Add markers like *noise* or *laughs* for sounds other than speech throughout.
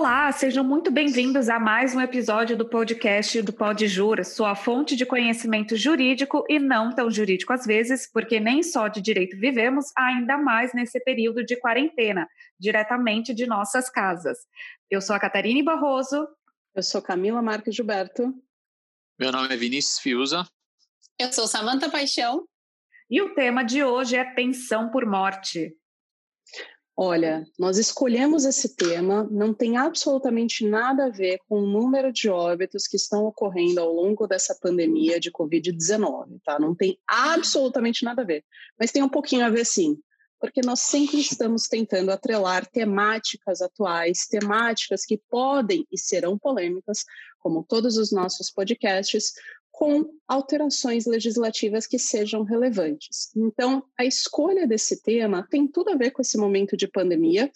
Olá, sejam muito bem-vindos a mais um episódio do podcast do Pod Jura, sua fonte de conhecimento jurídico e não tão jurídico às vezes, porque nem só de direito vivemos, ainda mais nesse período de quarentena, diretamente de nossas casas. Eu sou a Catarine Barroso. Eu sou Camila Marques Gilberto. Meu nome é Vinícius Fiuza. Eu sou Samanta Paixão. E o tema de hoje é pensão por morte. Olha, nós escolhemos esse tema, não tem absolutamente nada a ver com o número de óbitos que estão ocorrendo ao longo dessa pandemia de Covid-19, tá? Não tem absolutamente nada a ver. Mas tem um pouquinho a ver sim, porque nós sempre estamos tentando atrelar temáticas atuais, temáticas que podem e serão polêmicas, como todos os nossos podcasts, com alterações legislativas que sejam relevantes. Então, a escolha desse tema tem tudo a ver com esse momento de pandemia,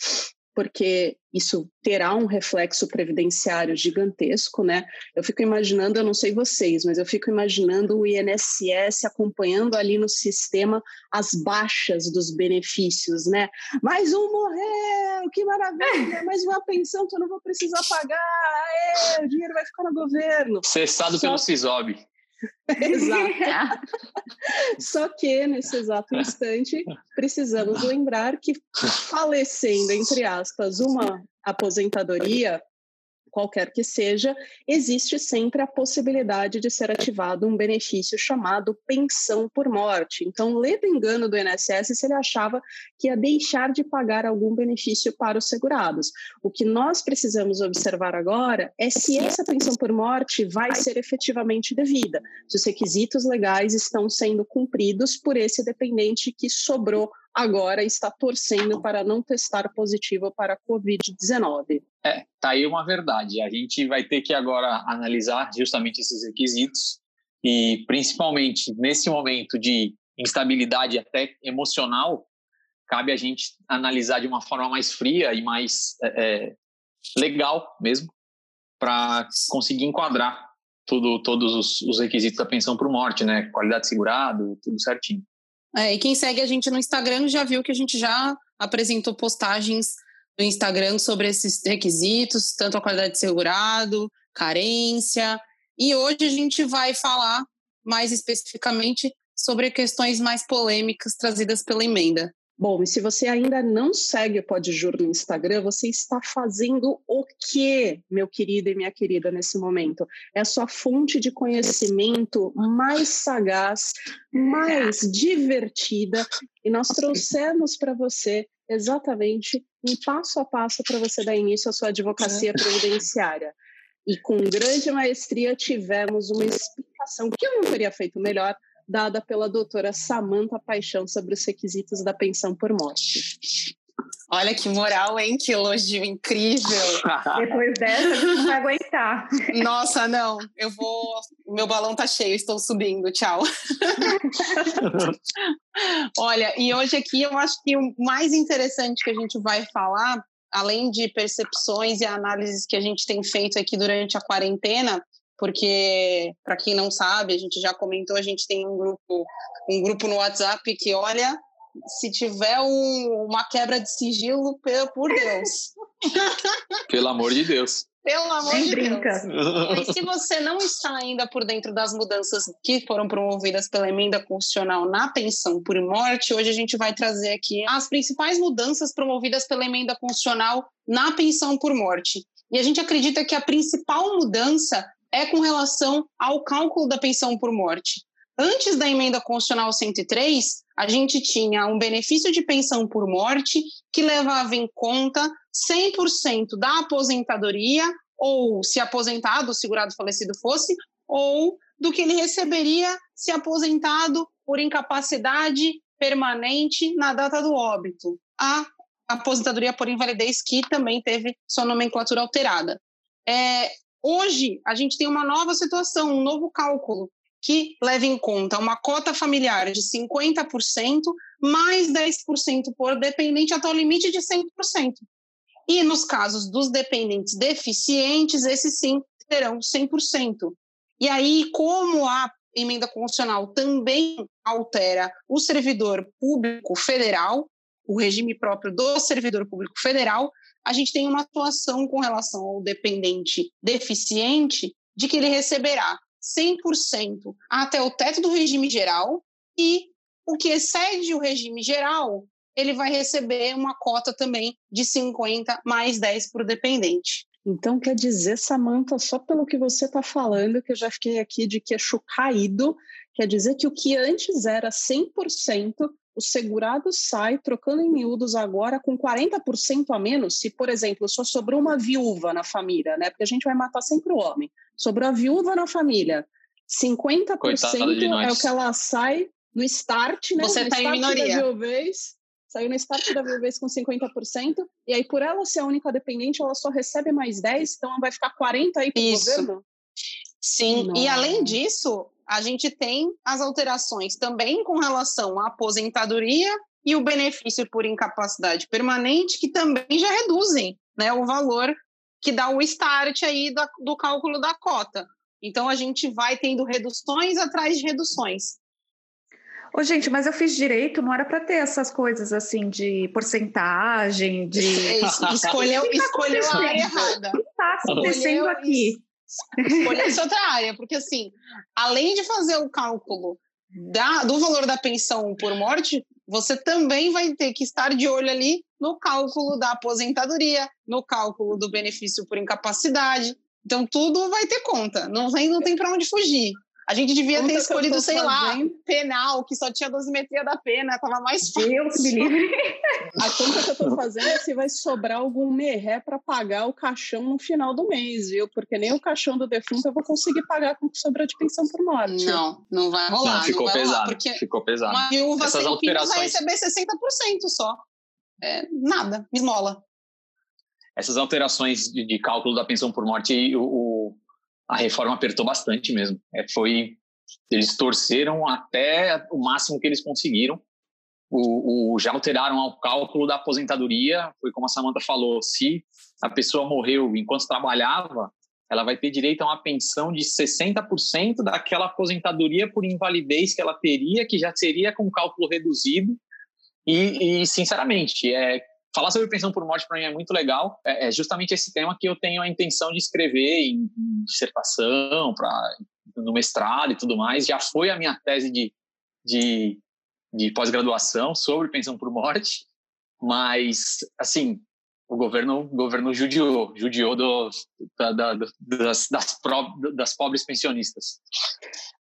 porque isso terá um reflexo previdenciário gigantesco, né? Eu fico imaginando, eu não sei vocês, mas eu fico imaginando o INSS acompanhando ali no sistema as baixas dos benefícios, né? Mais um morreu, que maravilha! Mais uma pensão que eu não vou precisar pagar, Aê, o dinheiro vai ficar no governo. Cessado Só... pelo CISOB. Exato. *laughs* Só que, nesse exato instante, precisamos lembrar que falecendo, entre aspas, uma aposentadoria, qualquer que seja, existe sempre a possibilidade de ser ativado um benefício chamado pensão por morte. Então, lê do engano do INSS se ele achava que ia deixar de pagar algum benefício para os segurados. O que nós precisamos observar agora é se essa pensão por morte vai ser efetivamente devida, se os requisitos legais estão sendo cumpridos por esse dependente que sobrou agora está torcendo para não testar positivo para a Covid-19. É, tá aí uma verdade. A gente vai ter que agora analisar justamente esses requisitos e, principalmente nesse momento de instabilidade até emocional, cabe a gente analisar de uma forma mais fria e mais é, é legal mesmo, para conseguir enquadrar tudo, todos os, os requisitos da pensão por morte, né? Qualidade segurado, tudo certinho. É, e quem segue a gente no Instagram já viu que a gente já apresentou postagens no Instagram sobre esses requisitos, tanto a qualidade de segurado, carência. E hoje a gente vai falar mais especificamente sobre questões mais polêmicas trazidas pela emenda. Bom, e se você ainda não segue o Podjur no Instagram, você está fazendo o quê, meu querido e minha querida, nesse momento? É a sua fonte de conhecimento mais sagaz, mais divertida, e nós trouxemos para você exatamente um passo a passo para você dar início à sua advocacia previdenciária. E com grande maestria tivemos uma explicação que eu não teria feito melhor dada pela doutora Samanta Paixão sobre os requisitos da pensão por morte. Olha que moral, hein? Que elogio incrível. *laughs* Depois dessa, a gente não vai aguentar. Nossa, não. Eu vou. Meu balão tá cheio, estou subindo. Tchau. *laughs* Olha, e hoje aqui eu acho que o mais interessante que a gente vai falar, além de percepções e análises que a gente tem feito aqui durante a quarentena, porque para quem não sabe, a gente já comentou, a gente tem um grupo, um grupo no WhatsApp que olha, se tiver um, uma quebra de sigilo, por Deus. *laughs* Pelo amor de Deus. Pelo amor Nem de brinca. Deus. E se você não está ainda por dentro das mudanças que foram promovidas pela emenda constitucional na pensão por morte, hoje a gente vai trazer aqui as principais mudanças promovidas pela emenda constitucional na pensão por morte. E a gente acredita que a principal mudança é com relação ao cálculo da pensão por morte. Antes da emenda constitucional 103, a gente tinha um benefício de pensão por morte que levava em conta 100% da aposentadoria, ou se aposentado, o segurado falecido fosse, ou do que ele receberia se aposentado por incapacidade permanente na data do óbito. A aposentadoria por invalidez, que também teve sua nomenclatura alterada. É, Hoje, a gente tem uma nova situação, um novo cálculo, que leva em conta uma cota familiar de 50%, mais 10% por dependente, até o limite de 100%. E nos casos dos dependentes deficientes, esses sim terão 100%. E aí, como a emenda constitucional também altera o servidor público federal, o regime próprio do servidor público federal, a gente tem uma atuação com relação ao dependente deficiente de que ele receberá 100% até o teto do regime geral e o que excede o regime geral, ele vai receber uma cota também de 50 mais 10 para o dependente. Então, quer dizer, Samanta, só pelo que você está falando, que eu já fiquei aqui de queixo caído, quer dizer que o que antes era 100%, o segurado sai trocando em miúdos agora com 40% a menos, se, por exemplo, só sobrou uma viúva na família, né? Porque a gente vai matar sempre o homem. Sobrou a viúva na família. 50% é o que ela sai no start, né? Você está em minoria. Da viuvez, saiu no start da viuvez com 50%, e aí por ela ser a única dependente, ela só recebe mais 10, então ela vai ficar 40 aí para o governo? Sim, e além disso, a gente tem as alterações também com relação à aposentadoria e o benefício por incapacidade permanente, que também já reduzem né, o valor que dá o start aí do, do cálculo da cota. Então, a gente vai tendo reduções atrás de reduções. Ô, gente, mas eu fiz direito, não era para ter essas coisas assim de porcentagem, de. *laughs* escolheu, *laughs* tá escolheu a área errada. O que está acontecendo aqui? Escolheu essa outra área, porque assim, além de fazer o cálculo da, do valor da pensão por morte, você também vai ter que estar de olho ali no cálculo da aposentadoria, no cálculo do benefício por incapacidade. Então, tudo vai ter conta, não tem, não tem para onde fugir. A gente devia conta ter escolhido, sei fazendo. lá, penal, que só tinha dosimetria da pena, tava mais fácil. Deus me livre. *laughs* A conta que eu tô fazendo é se vai sobrar algum merré para pagar o caixão no final do mês, viu? Porque nem o caixão do defunto eu vou conseguir pagar com o que sobrou de pensão por morte. Não, não vai rolar. Não, ficou não pesado. Rolar, porque ficou pesado. Uma viúva Essas sem alterações... vai receber 60% só. É, nada, esmola. Essas alterações de, de, cálculo da pensão por morte, o, o a reforma apertou bastante mesmo. É, foi, eles torceram até o máximo que eles conseguiram. O, o, já alteraram o cálculo da aposentadoria. Foi como a Samanta falou: se a pessoa morreu enquanto trabalhava, ela vai ter direito a uma pensão de 60% daquela aposentadoria por invalidez que ela teria, que já seria com cálculo reduzido. E, e sinceramente, é, falar sobre pensão por morte para mim é muito legal. É, é, justamente esse tema que eu tenho a intenção de escrever em, dissertação, para no mestrado e tudo mais. Já foi a minha tese de, de, de pós-graduação sobre pensão por morte, mas assim o governo, o governo judiou, judiou do, da, da, das, das, pro, das pobres pensionistas.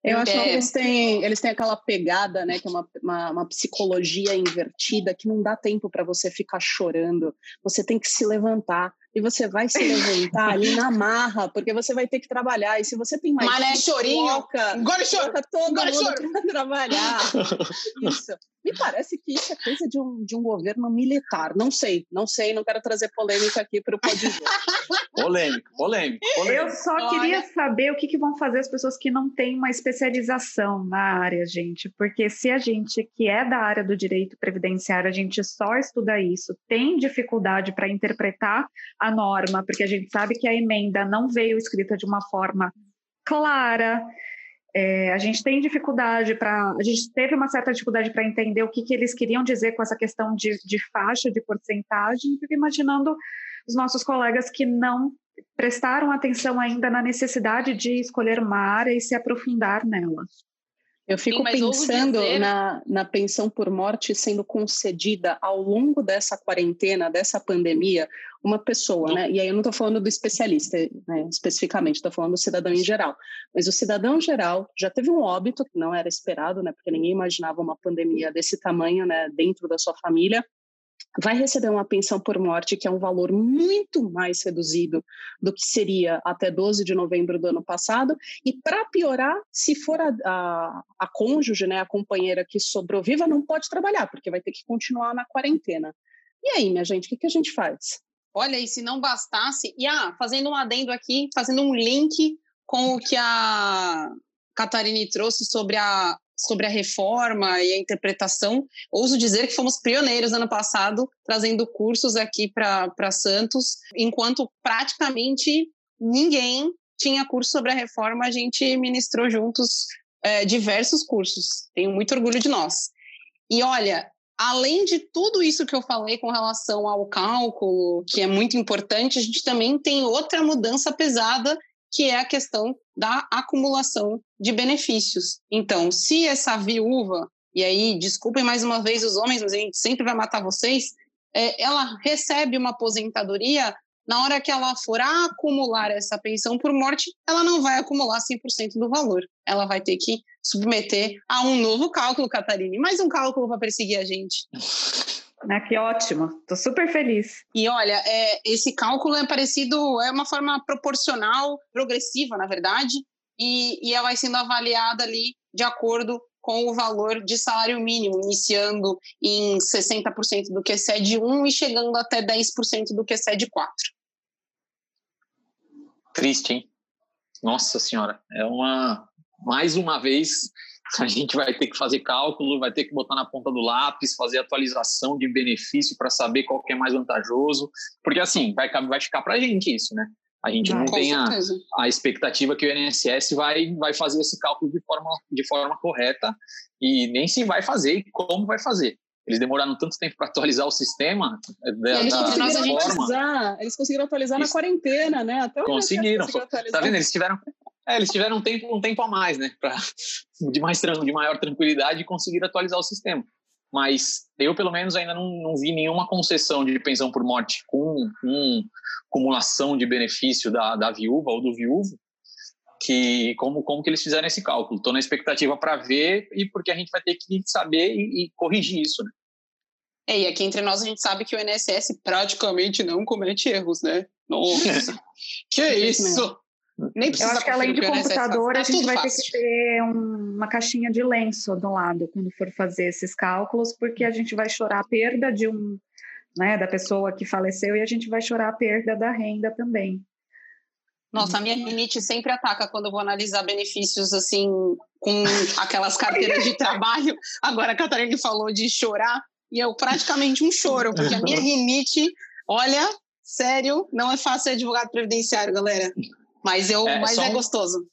Eu acho é. que eles têm, eles têm aquela pegada, né, que é uma, uma, uma psicologia invertida, que não dá tempo para você ficar chorando. Você tem que se levantar e você vai se levantar ali na marra, porque você vai ter que trabalhar. E se você tem mais. Mané chorinho. Coloca, agora chora. todo agora mundo choro. para trabalhar. *laughs* Isso. Me parece que isso é coisa de um, de um governo militar. Não sei, não sei, não quero trazer polêmica aqui para o podcast. polêmico, polêmico, Eu só Olha. queria saber o que, que vão fazer as pessoas que não têm uma especialização na área, gente. Porque se a gente que é da área do direito previdenciário, a gente só estuda isso, tem dificuldade para interpretar a norma, porque a gente sabe que a emenda não veio escrita de uma forma clara. É, a gente tem dificuldade para. A gente teve uma certa dificuldade para entender o que, que eles queriam dizer com essa questão de, de faixa, de porcentagem, fico imaginando os nossos colegas que não prestaram atenção ainda na necessidade de escolher uma área e se aprofundar nela. Eu fico Sim, pensando dizer... na, na pensão por morte sendo concedida ao longo dessa quarentena, dessa pandemia, uma pessoa, né? E aí eu não estou falando do especialista né, especificamente, estou falando do cidadão em geral. Mas o cidadão em geral já teve um óbito que não era esperado, né? Porque ninguém imaginava uma pandemia desse tamanho, né? Dentro da sua família vai receber uma pensão por morte, que é um valor muito mais reduzido do que seria até 12 de novembro do ano passado. E para piorar, se for a, a, a, cônjuge, né, a companheira que sobrou viva, não pode trabalhar, porque vai ter que continuar na quarentena. E aí, minha gente, o que, que a gente faz? Olha, e se não bastasse, e ah, fazendo um adendo aqui, fazendo um link com o que a Catarine trouxe sobre a sobre a reforma e a interpretação. Ouso dizer que fomos pioneiros ano passado, trazendo cursos aqui para Santos, enquanto praticamente ninguém tinha curso sobre a reforma, a gente ministrou juntos é, diversos cursos. Tenho muito orgulho de nós. E olha, além de tudo isso que eu falei com relação ao cálculo, que é muito importante, a gente também tem outra mudança pesada, que é a questão da acumulação de benefícios. Então, se essa viúva, e aí, desculpem mais uma vez os homens, mas a gente sempre vai matar vocês, é, ela recebe uma aposentadoria, na hora que ela for acumular essa pensão por morte, ela não vai acumular 100% do valor. Ela vai ter que submeter a um novo cálculo, Catarine. Mais um cálculo para perseguir a gente. Ah, que ótimo, estou super feliz. E olha, é, esse cálculo é parecido, é uma forma proporcional, progressiva, na verdade, e, e ela vai sendo avaliada ali de acordo com o valor de salário mínimo, iniciando em 60% do que de 1 e chegando até 10% do que de 4. Triste, hein? Nossa Senhora, é uma. Mais uma vez, *laughs* a gente vai ter que fazer cálculo, vai ter que botar na ponta do lápis, fazer atualização de benefício para saber qual que é mais vantajoso, porque assim, vai, vai ficar para a gente isso, né? A gente não tem a, a, expectativa que o INSS vai, vai fazer esse cálculo de forma, de forma correta e nem se vai fazer e como vai fazer. Eles demoraram tanto tempo para atualizar o sistema. Eh, da, eles, conseguiram atualizar, eles conseguiram atualizar na quarentena, né? Até conseguiram. Tá vendo? Eles tiveram, é, eles tiveram um tempo, um tempo a mais, né? Pra, *laughs* de, mais, de maior tranquilidade e conseguir atualizar o sistema. Mas eu, pelo menos, ainda não, não vi nenhuma concessão de pensão por morte com, com acumulação de benefício da, da viúva ou do viúvo, que como, como que eles fizeram esse cálculo. Estou na expectativa para ver e porque a gente vai ter que saber e, e corrigir isso, né? É, e aqui entre nós a gente sabe que o INSS praticamente não comete erros, né? Nossa, *laughs* que isso! Nem precisa Eu acho que além de computador, a gente vai fácil. ter que ter uma caixinha de lenço do lado quando for fazer esses cálculos, porque a gente vai chorar a perda de um, né, da pessoa que faleceu e a gente vai chorar a perda da renda também. Nossa, a minha rinite sempre ataca quando eu vou analisar benefícios assim com aquelas carteiras de trabalho. Agora a Catarina falou de chorar e eu praticamente um choro, porque a minha *laughs* rinite, olha, sério, não é fácil ser advogado previdenciário, galera. Mas, eu, é, mas é um, gostoso.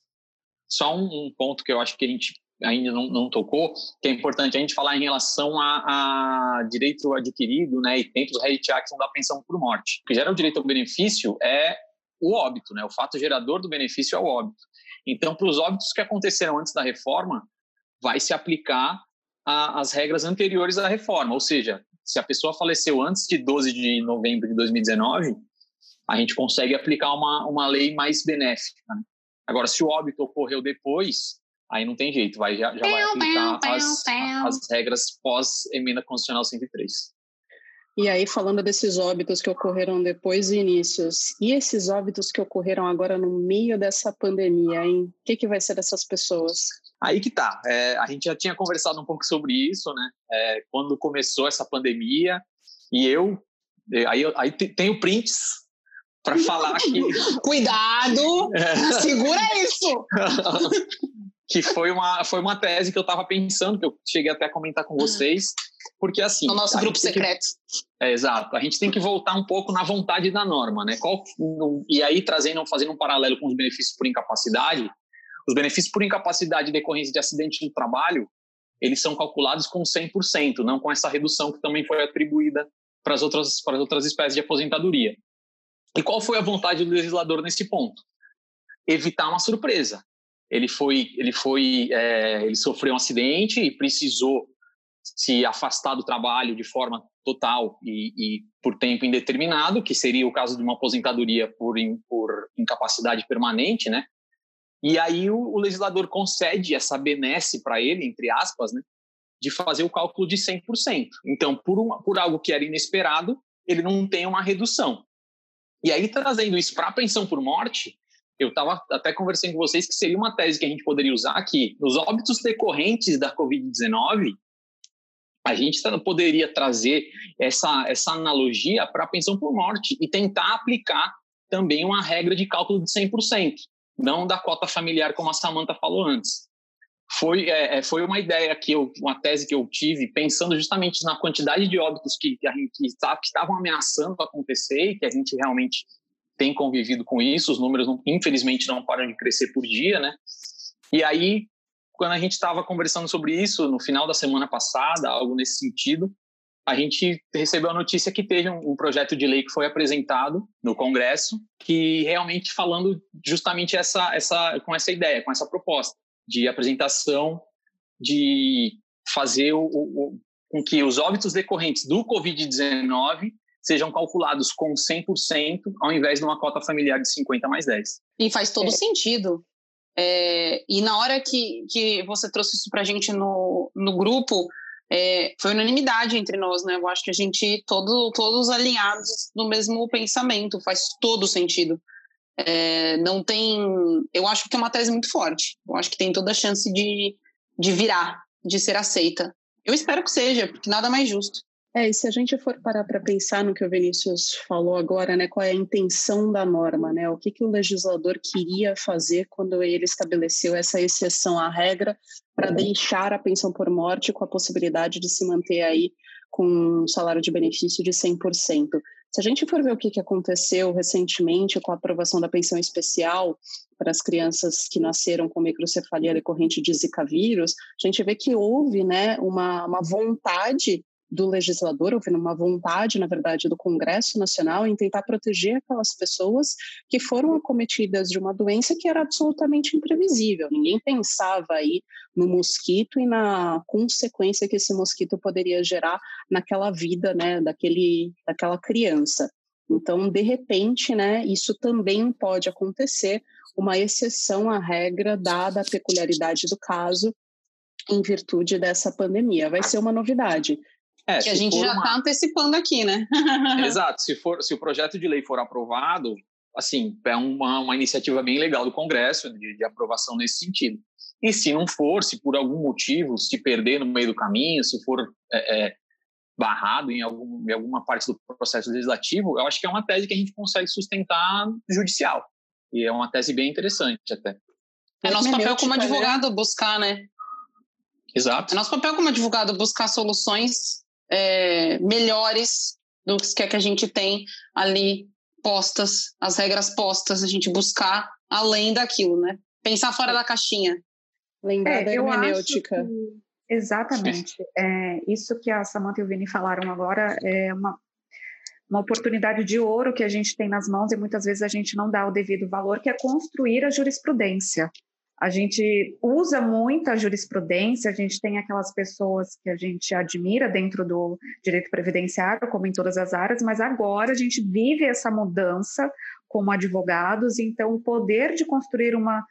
Só um, um, ponto que eu acho que a gente ainda não, não, tocou, que é importante a gente falar em relação a, a direito adquirido, né, e tempos Action da pensão por morte. O que gera o direito ao benefício é o óbito, né, o fato gerador do benefício é o óbito. Então, para os óbitos que aconteceram antes da reforma, vai se aplicar a, as regras anteriores à reforma, ou seja, se a pessoa faleceu antes de 12 de novembro de 2019, a gente consegue aplicar uma, uma lei mais benéfica. Né? Agora, se o óbito ocorreu depois, aí não tem jeito, vai, já, já vai aplicar as, as regras pós-emenda constitucional 103. E aí, falando desses óbitos que ocorreram depois do inícios, e esses óbitos que ocorreram agora no meio dessa pandemia, hein? O que, que vai ser dessas pessoas? Aí que tá. É, a gente já tinha conversado um pouco sobre isso, né? É, quando começou essa pandemia, e eu. É, aí, aí tenho prints para falar que. *laughs* Cuidado! É. Segura isso! *laughs* que foi uma, foi uma tese que eu estava pensando, que eu cheguei até a comentar com vocês, porque assim. O nosso grupo secreto. Que, é, exato. A gente tem que voltar um pouco na vontade da norma, né? Qual, no, e aí, trazendo, fazendo um paralelo com os benefícios por incapacidade, os benefícios por incapacidade decorrência de acidente do trabalho, eles são calculados com 100%, não com essa redução que também foi atribuída para as outras, para as outras espécies de aposentadoria. E qual foi a vontade do legislador nesse ponto? Evitar uma surpresa. Ele foi, ele foi, é, ele sofreu um acidente e precisou se afastar do trabalho de forma total e, e, por tempo indeterminado, que seria o caso de uma aposentadoria por, por incapacidade permanente, né? E aí o, o legislador concede essa benesse para ele, entre aspas, né? De fazer o cálculo de 100%. Então, por, uma, por algo que era inesperado, ele não tem uma redução. E aí, trazendo isso para a pensão por morte, eu estava até conversando com vocês que seria uma tese que a gente poderia usar aqui. Nos óbitos decorrentes da Covid-19, a gente poderia trazer essa, essa analogia para a pensão por morte e tentar aplicar também uma regra de cálculo de 100%, não da cota familiar, como a Samanta falou antes. Foi, é, é, foi uma ideia que eu, uma tese que eu tive, pensando justamente na quantidade de óbitos que, que a gente que estavam ameaçando acontecer e que a gente realmente tem convivido com isso, os números não, infelizmente não param de crescer por dia, né? E aí, quando a gente estava conversando sobre isso no final da semana passada, algo nesse sentido, a gente recebeu a notícia que teve um, um, projeto de lei que foi apresentado no Congresso, que realmente falando justamente essa, essa, com essa ideia, com essa proposta de apresentação de fazer o, o, com que os óbitos decorrentes do Covid-19 sejam calculados com 100% ao invés de uma cota familiar de 50 mais 10. E faz todo é. sentido. É, e na hora que, que você trouxe isso para a gente no, no grupo, é, foi unanimidade entre nós, né? Eu acho que a gente, todo, todos alinhados no mesmo pensamento, faz todo sentido. É, não tem. Eu acho que é uma tese muito forte. Eu acho que tem toda a chance de, de virar, de ser aceita. Eu espero que seja, porque nada mais justo. É, e se a gente for parar para pensar no que o Vinícius falou agora, né, qual é a intenção da norma, né, o que, que o legislador queria fazer quando ele estabeleceu essa exceção à regra para deixar a pensão por morte com a possibilidade de se manter aí com um salário de benefício de 100%. Se a gente for ver o que, aconteceu recentemente com a aprovação da pensão especial para as crianças que nasceram com microcefalia decorrente de Zika vírus, a gente vê que houve né, uma, uma vontade do legislador, houve uma vontade, na verdade, do Congresso Nacional em tentar proteger aquelas pessoas que foram acometidas de uma doença que era absolutamente imprevisível. Ninguém pensava aí no mosquito e na consequência que esse mosquito poderia gerar naquela vida, né, daquele, daquela criança. Então, de repente, né, isso também pode acontecer, uma exceção à regra, dada a peculiaridade do caso, em virtude dessa pandemia. Vai ser uma novidade. É, que a gente já está uma... antecipando aqui, né? *laughs* Exato. Se, for, se o projeto de lei for aprovado, assim, é uma, uma iniciativa bem legal do Congresso de, de aprovação nesse sentido. E se não for, se por algum motivo se perder no meio do caminho, se for é, é, barrado em, algum, em alguma parte do processo legislativo, eu acho que é uma tese que a gente consegue sustentar judicial. E é uma tese bem interessante até. É nosso papel como advogado buscar, né? Exato. É nosso papel como advogado buscar soluções é, melhores do que, é que a gente tem ali postas, as regras postas, a gente buscar além daquilo, né? Pensar fora da caixinha. Lembrar é, da hermenêutica. Que, exatamente. *laughs* É, isso que a Samantha e o Vini falaram agora é uma, uma oportunidade de ouro que a gente tem nas mãos e muitas vezes a gente não dá o devido valor, que é construir a jurisprudência. A gente usa muita jurisprudência, a gente tem aquelas pessoas que a gente admira dentro do direito previdenciário, como em todas as áreas, mas agora a gente vive essa mudança como advogados, então o poder de construir uma,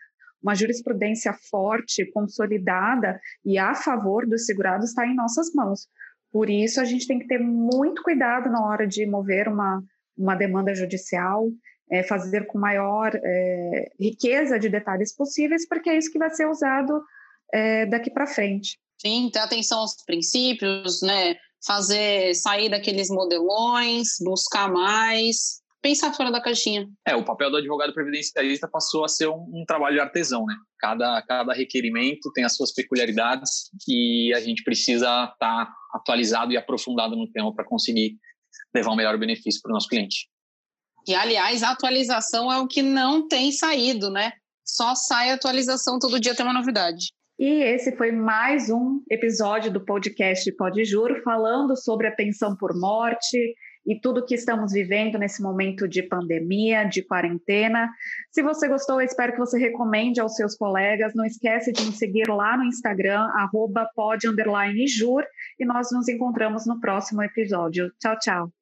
uma jurisprudência forte, consolidada e a favor dos segurados está em nossas mãos. Por isso, a gente tem que ter muito cuidado na hora de mover uma, uma demanda judicial, é, fazer com maior é, riqueza de detalhes possíveis, porque é isso que vai ser usado é, daqui para frente. Sim, ter atenção aos princípios, né? Fazer sair daqueles modelões, buscar mais, pensar fora da caixinha. É, o papel do advogado previdencialista passou a ser um, um trabalho de artesão, né? Cada, cada requerimento tem as suas peculiaridades e a gente precisa estar tá atualizado e aprofundado no tema para conseguir levar um melhor benefício para o nosso cliente. E, aliás, a atualização é o que não tem saído, né? Só sai atualização, todo dia tem uma novidade. E esse foi mais um episódio do podcast Pode Juro, falando sobre a pensão por morte e tudo que estamos vivendo nesse momento de pandemia, de quarentena. Se você gostou, eu espero que você recomende aos seus colegas. Não esquece de me seguir lá no Instagram, arroba e nós nos encontramos no próximo episódio. Tchau, tchau.